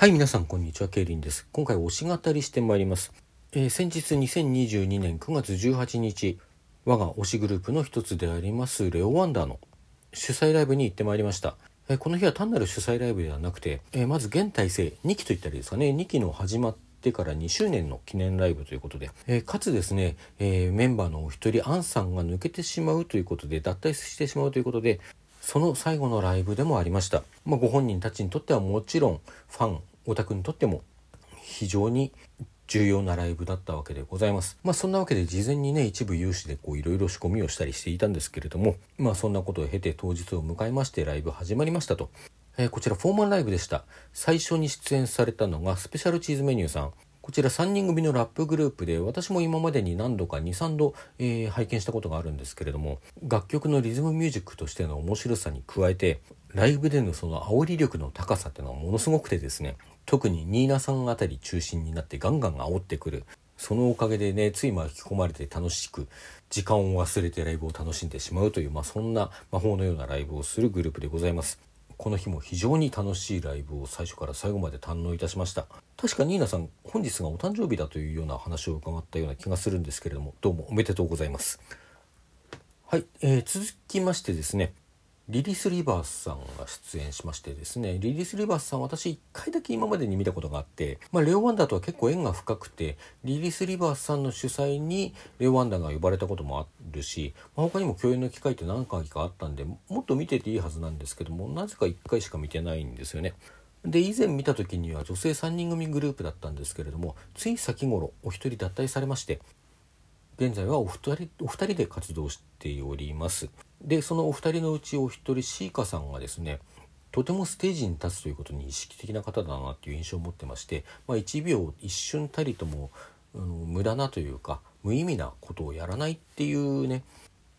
はい、皆さん、こんにちは。ケイリンです。今回、推し語りしてまいります。えー先日、2022年9月18日、我が推しグループの一つであります、レオワンダーの主催ライブに行ってまいりました。えーこの日は単なる主催ライブではなくて、えーまず現体制2期といったらいいですかね、2期の始まってから2周年の記念ライブということで、えかつですね、えメンバーのお一人、アンさんが抜けてしまうということで、脱退してしまうということで、その最後のライブでもありました。まあ、ご本人たちにとってはもちろん、ファン、オタクにとっても非常に重要なライブだったわけでございます。まあそんなわけで事前にね一部有志でこういろいろ仕込みをしたりしていたんですけれどもまあそんなことを経て当日を迎えましてライブ始まりましたと。えーこちらフォーマンライブでした。最初に出演されたのがスペシャルチーズメニューさん。こちら3人組のラップグループで私も今までに何度か23度、えー拝見したことがあるんですけれども楽曲のリズムミュージックとしての面白さに加えてライブでのその煽り力の高さっていうのはものすごくてですね特にニーナさんあたり中心になってガンガン煽ってくる。そのおかげでねつい巻き込まれて楽しく時間を忘れてライブを楽しんでしまうという、まあ、そんな魔法のようなライブをするグループでございます。この日も非常に楽しいライブを最初から最後まで堪能いたしました。確かニーナさん本日がお誕生日だというような話を伺ったような気がするんですけれどもどうもおめでとうございます。はい、えー続きましてですねリリス・リバースさんが出演しましてですねリリス・リバースさん私1回だけ今までに見たことがあって、まあ、レオ・ワンダーとは結構縁が深くてリリス・リバースさんの主催にレオ・ワンダーが呼ばれたこともあるし、まあ、他にも共演の機会って何回かあったんでもっと見てていいはずなんですけどもなぜか1回しか見てないんですよね。で以前見た時には女性3人組グループだったんですけれどもつい先頃お一人脱退されまして現在はお二人お二人で活動しておりますでそのお二人のうちお一人シーカさんがですねとてもステージに立つということに意識的な方だなっていう印象を持ってまして、まあ、1秒一瞬たりともあの無駄なというか無意味なことをやらないっていうね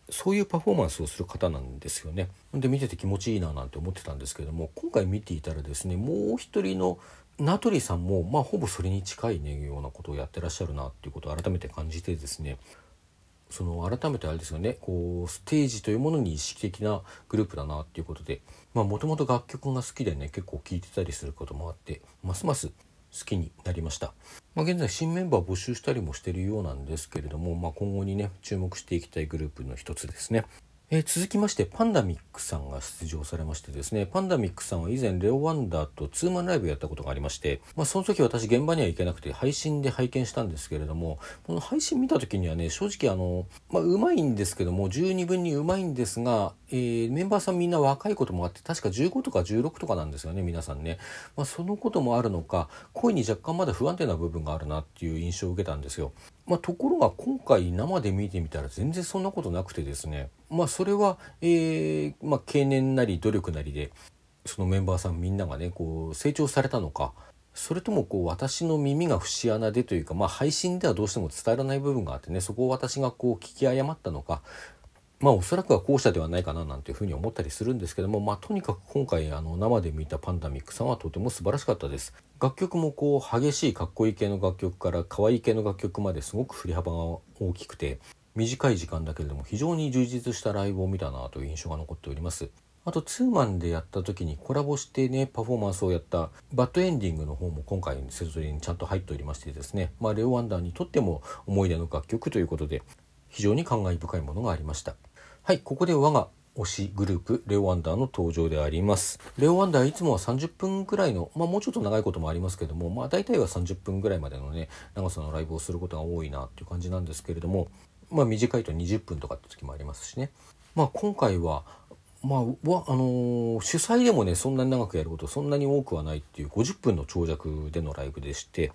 そういうパフォーマンスをする方なんですよね。で見てて気持ちいいななんて思ってたんですけども今回見ていたらですねもう一人の名取さんもまあほぼそれに近いねようなことをやってらっしゃるなっていうことを改めて感じてですねその改めてあれですよねこうステージというものに意識的なグループだなっていうことでもともと楽曲が好きでね結構聴いてたりすることもあってますます好きになりました、まあ、現在新メンバー募集したりもしてるようなんですけれども、まあ、今後にね注目していきたいグループの一つですね。え続きましてパンダミックさんが出場されましてですねパンダミックさんは以前レオワンダーとツーマンライブやったことがありまして、まあ、その時私現場には行けなくて配信で拝見したんですけれどもこの配信見た時にはね正直あのまあうまいんですけども十二分にうまいんですが、えーメンバーさんみんな若いこともあって確か15とか16とかなんですよね皆さんね、まあ、そのこともあるのか声に若干まだ不安定な部分があるなっていう印象を受けたんですよ。まあ、ところが今回生で見てみたら全然そんなことなくてですねまあそれは、えーまあ、経年なり努力なりでそのメンバーさんみんながねこう成長されたのかそれともこう私の耳が節穴でというか、まあ、配信ではどうしても伝えられない部分があってねそこを私がこう聞き誤ったのかまあおそらくは後者ではないかななんていうふうに思ったりするんですけども、まあ、とにかく今回あの生で見たパンダミックさんはとても素晴らしかったです。楽曲もこう激しいかっこいい系の楽曲から可愛い系の楽曲まですごく振り幅が大きくて短い時間だけれども非常に充実したライブを見たなという印象が残っております。あとツーマンでやった時にコラボしてねパフォーマンスをやったバッドエンディングの方も今回セトリにちゃんと入っておりましてですね、まあ、レオ・ワンダーにとっても思い出の楽曲ということで非常に感慨深いものがありました。はいここで我が推しグループレオワンダーの登場であります。レオワンダーいつもは30分くらいのまあもうちょっと長いこともありますけどもまあ大体は30分ぐらいまでのね長さのライブをすることが多いなっていう感じなんですけれどもまあ短いと20分とかって時もありますしね。まあ今回はまあ、あのー主催でもねそんなに長くやることそんなに多くはないっていう50分の長尺でのライブでして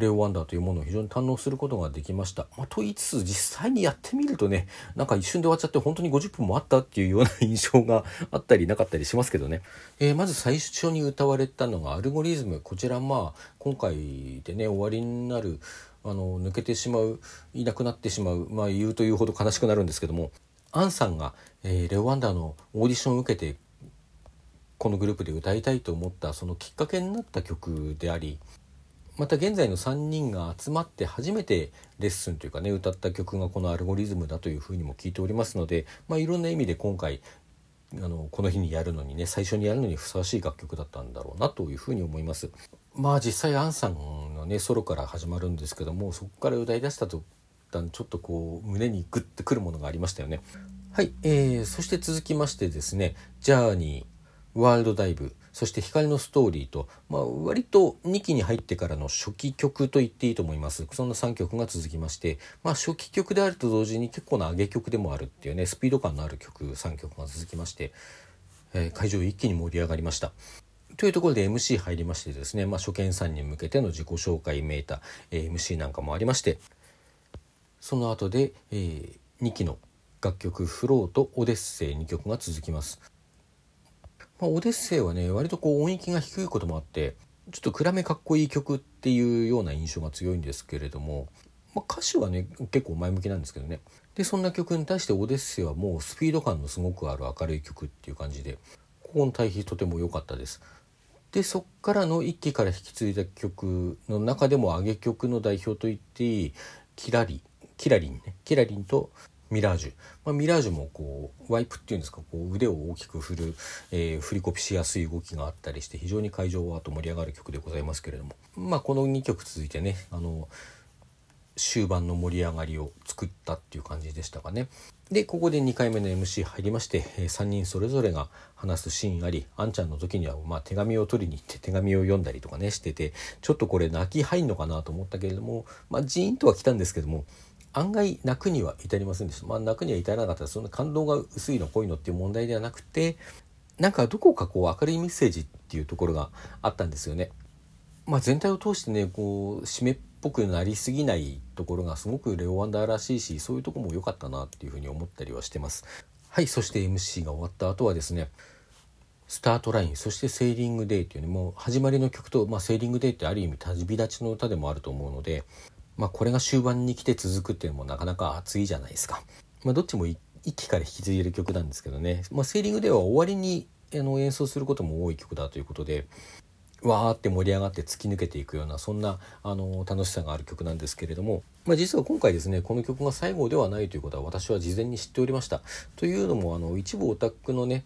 レオ・ワンダーというものを非常に堪能することができました。まあ、と言いつつ実際にやってみるとねなんか一瞬で終わっちゃって本当に50分もあったっていうような印象があったりなかったりしますけどね、えーまず最初に歌われたのが「アルゴリズム」こちらまあ今回でね終わりになるあの抜けてしまういなくなってしまうまあ言うというほど悲しくなるんですけどもアンさんが、えーレオ・ワンダーのオーディションを受けてこのグループで歌いたいと思ったそのきっかけになった曲でありまた現在の3人が集まって初めてレッスンというかね歌った曲がこの「アルゴリズム」だというふうにも聞いておりますので、まあ、いろんな意味で今回あのこの日にやるのにね最初にやるのにふさわしい楽曲だったんだろうなというふうに思います。まあ実際アンさんのねソロから始まるんですけどもそこから歌い出したとちょっとこう胸にグッてくるものがありましたよね。はい、えー、そして続きましてですね「ジャーニー」「ワールドダイブ」そして「光のストーリーと」まあ、割と2期に入ってからの初期曲と言っていいと思いますそんな3曲が続きまして、まあ、初期曲であると同時に結構な上げ曲でもあるっていうねスピード感のある曲3曲が続きまして、えー、会場一気に盛り上がりました。というところで MC 入りましてですね、まあ、初見さんに向けての自己紹介めいた、えー、MC なんかもありましてその後で、えー、2期の楽曲「フロー」と「オデッセイ」2曲が続きます。まあ、オデッセイはね割とこう音域が低いこともあってちょっと暗めかっこいい曲っていうような印象が強いんですけれども、まあ、歌詞はね結構前向きなんですけどねでそんな曲に対してオデッセイはもうスピード感のすごくある明るい曲っていう感じでここの対比とても良かったです。でそっからの一期から引き継いだ曲の中でも上げ曲の代表と言っていいキラリキラリンねキラリンとミラージュ、まあ、ミラージュもこうワイプっていうんですかこう腕を大きく振る、えー、振りコピしやすい動きがあったりして非常に会場はと盛り上がる曲でございますけれどもまあこの2曲続いてねあの終盤の盛り上がりを作ったっていう感じでしたかね。でここで2回目の MC 入りまして、え3人それぞれが話すシーンありあんちゃんの時には、ま、手紙を取りに行って手紙を読んだりとかねしててちょっとこれ泣き入んのかなと思ったけれども、まあ、ジーンとは来たんですけども案外泣くには至りませんでした。まあ、泣くには至らなかったそんな感動が薄いの濃いのっていう問題ではなくてなんかどこかこう明るいメッセージっていうところがあったんですよね。まあ、全体を通してねこう締めっぽくなりすぎないところがすごくレオ・ワンダーらしいしそういうとこも良かったなっていうふうに思ったりはしてますはいそして MC が終わった後はですねスタートラインそしてセーリングデーっていうねもう始まりの曲と、まあ、セーリングデーってある意味旅立ちの歌でもあると思うので、まあ、これが終盤に来て続くっていうのもなかなか熱いじゃないですか、まあ、どっちも一期から引き継いでる曲なんですけどね、まあ、セーリングデーは終わりにあの演奏することも多い曲だということでわーって盛り上がって突き抜けていくようなそんなあの楽しさがある曲なんですけれども、まあ、実は今回ですねこの曲が最後ではないということは私は事前に知っておりました。というのもあの一部オタクのね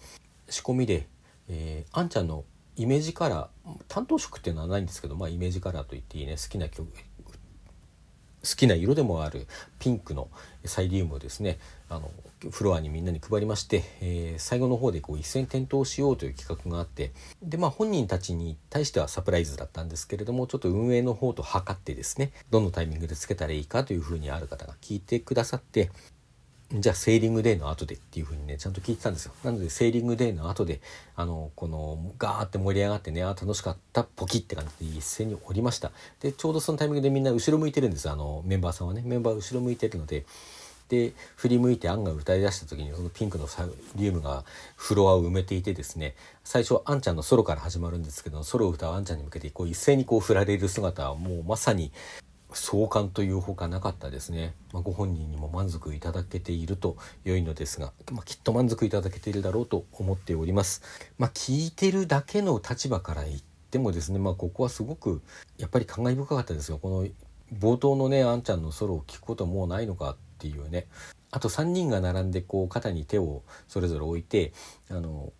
仕込みで、えー、あんちゃんのイメージカラー担当色っていうのはないんですけど、まあ、イメージカラーと言っていいね好きな曲好きな色でもあるピンクのサイリウムをですねあのフロアにみんなに配りまして、えー、最後の方でこう一斉に点灯しようという企画があってでまあ本人たちに対してはサプライズだったんですけれどもちょっと運営の方と測ってですねどのタイミングでつけたらいいかというふうにある方が聞いてくださってじゃあセーリングデーの後でっていう風にねちゃんと聞いてたんですよ。なのでセーリングデーの後であのこのガーって盛り上がってねあ楽しかったポキって感じで一斉に降りました。でちょうどそのタイミングでみんな後ろ向いてるんですあのメンバーさんはね。メンバー後ろ向いてるので。で振り向いてアンが歌い出した時にそのピンクのサリウムがフロアを埋めていてですね最初あんちゃんのソロから始まるんですけどソロを歌うあんちゃんに向けてこう一斉にこう振られる姿はもうまさに壮観というほかなかったですね、まあ、ご本人にも満足いただけていると良いのですが、まあ、きっと満足いただけているだろうと思っております。まあ、聞いてるだけの立場から言ってもですね、まあ、ここはすごくやっぱり感慨深かったですよ。この冒頭のねあんちゃんのソロを聞くこともうないのかっていうね。あと3人が並んでこう肩に手をそれぞれ置いてあの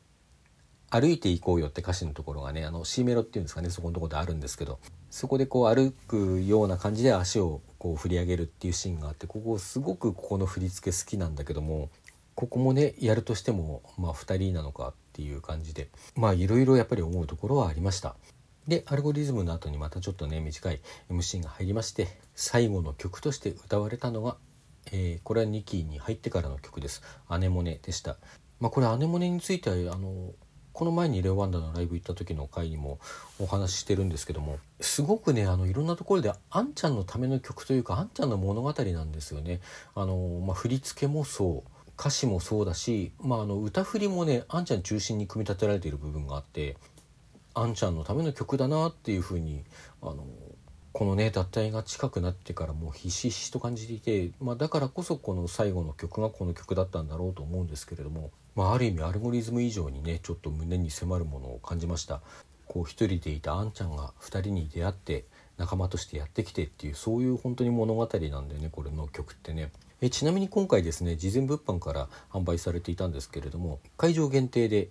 歩いていこうよって歌詞のところがねあの C メロっていうんですかねそこのところであるんですけどそこでこう歩くような感じで足をこう振り上げるっていうシーンがあってここすごくここの振り付け好きなんだけどもここもねやるとしてもまあ2人なのかっていう感じでまあいろいろやっぱり思うところはありました。でアルゴリズムの後にまたちょっとね短い MC が入りまして最後の曲として歌われたのが、えー、これは2期に入ってからの曲です「アネモネ」でした。まあ、これアネモネについてはあのこの前にレオワンダのライブ行った時の回にもお話ししてるんですけどもすごくねあのいろんなところであんちゃんのための曲というかあんちゃんの物語なんですよね。あのまあ、振り付けもそう歌詞もそうだし、まあ、あの歌振りもねあんちゃん中心に組み立てられている部分があってあんちゃんのための曲だなっていうふうにあのこのね脱退が近くなってからもうひしひしと感じていて、まあ、だからこそこの最後の曲がこの曲だったんだろうと思うんですけれどもまあ、ある意味アルゴリズム以上にねちょっと胸に迫るものを感じました。こう一人でいたあんちゃんが2人に出会って仲間としてやってきてっていうそういう本当に物語なんでねこれの曲ってね。えちなみに今回ですね事前物販から販売されていたんですけれども会場限定で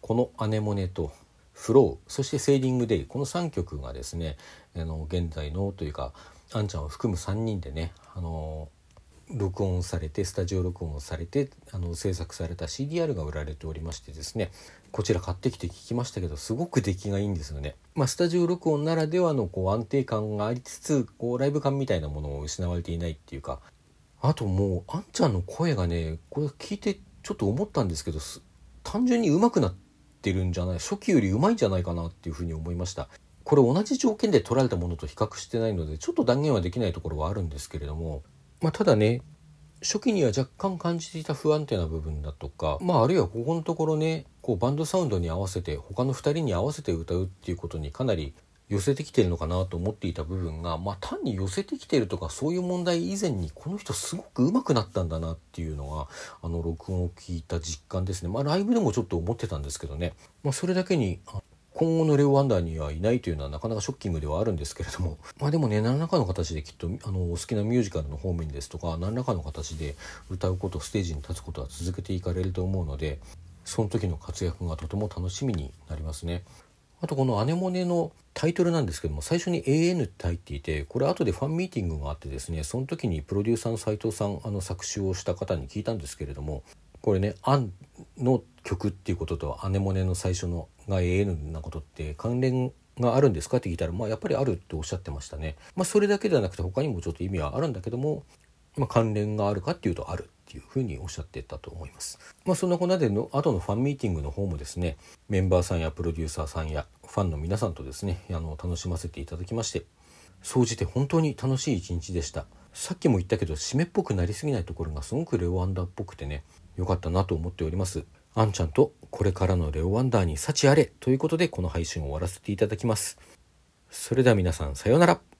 この「アネモネ」とフローそしてセーリングデイこの3曲がですねあの現在のというかあんちゃんを含む3人でねあの録音されてスタジオ録音されてあの制作された CDR が売られておりましてですねこちら買ってきて聞きましたけどすごく出来がいいんですよね。まあ、スタジオ録音ならではのこう安定感がありつつこうライブ感みたいなものを失われていないっていうかあともうあんちゃんの声がねこれ聞いてちょっと思ったんですけど単純に上手くなってるんじゃない初期より上手いんじゃないかなっていうふうに思いました。これ同じ条件で取られたものと比較してないのでちょっと断言はできないところはあるんですけれどもまあ、ただね初期には若干感じていた不安定な部分だとか、まあ、あるいはここのところねこうバンドサウンドに合わせて他の2人に合わせて歌うっていうことにかなり寄せてきてるのかなと思っていた部分が、まあ、単に寄せてきてるとかそういう問題以前にこの人すごく上手くなったんだなっていうのがあの録音を聞いた実感ですね。まあ、ライブでもちょっと思ってたんですけどね、まあ、それだけに今後のレオ・ワンダーにはいないというのはなかなかショッキングではあるんですけれども まあでもね何らかの形できっとあのお好きなミュージカルの方面ですとか何らかの形で歌うことステージに立つことは続けていかれると思うのでその時の活躍がとても楽しみになりますね。あとこの「アネモネ」のタイトルなんですけども最初に AN って入っていてこれ後でファンミーティングがあってですねその時にプロデューサーの斉藤さんあの作詞をした方に聞いたんですけれどもこれね「アン」の曲っていうことと「アネモネ」の最初のが AN なことって関連があるんですかって聞いたら、まあ、やっぱりあるっておっしゃってましたね。まあ、それだけではなくて他にもちょっと意味はあるんだけども、まあ、関連があるかっていうとあるっていうふうにおっしゃってたと思います。まあ、そんなこんなでの後のファンミーティングの方もですねメンバーさんやプロデューサーさんやファンの皆さんとですねあの楽しませていただきまして総じて本当に楽しい一日でしたさっきも言ったけど締めっぽくなりすぎないところがすごくレオアンダーっぽくてね良かったなと思っておりますあんちゃんとこれからのレオワンダーに幸あれということでこの配信を終わらせていただきます。それでは皆さんさようなら。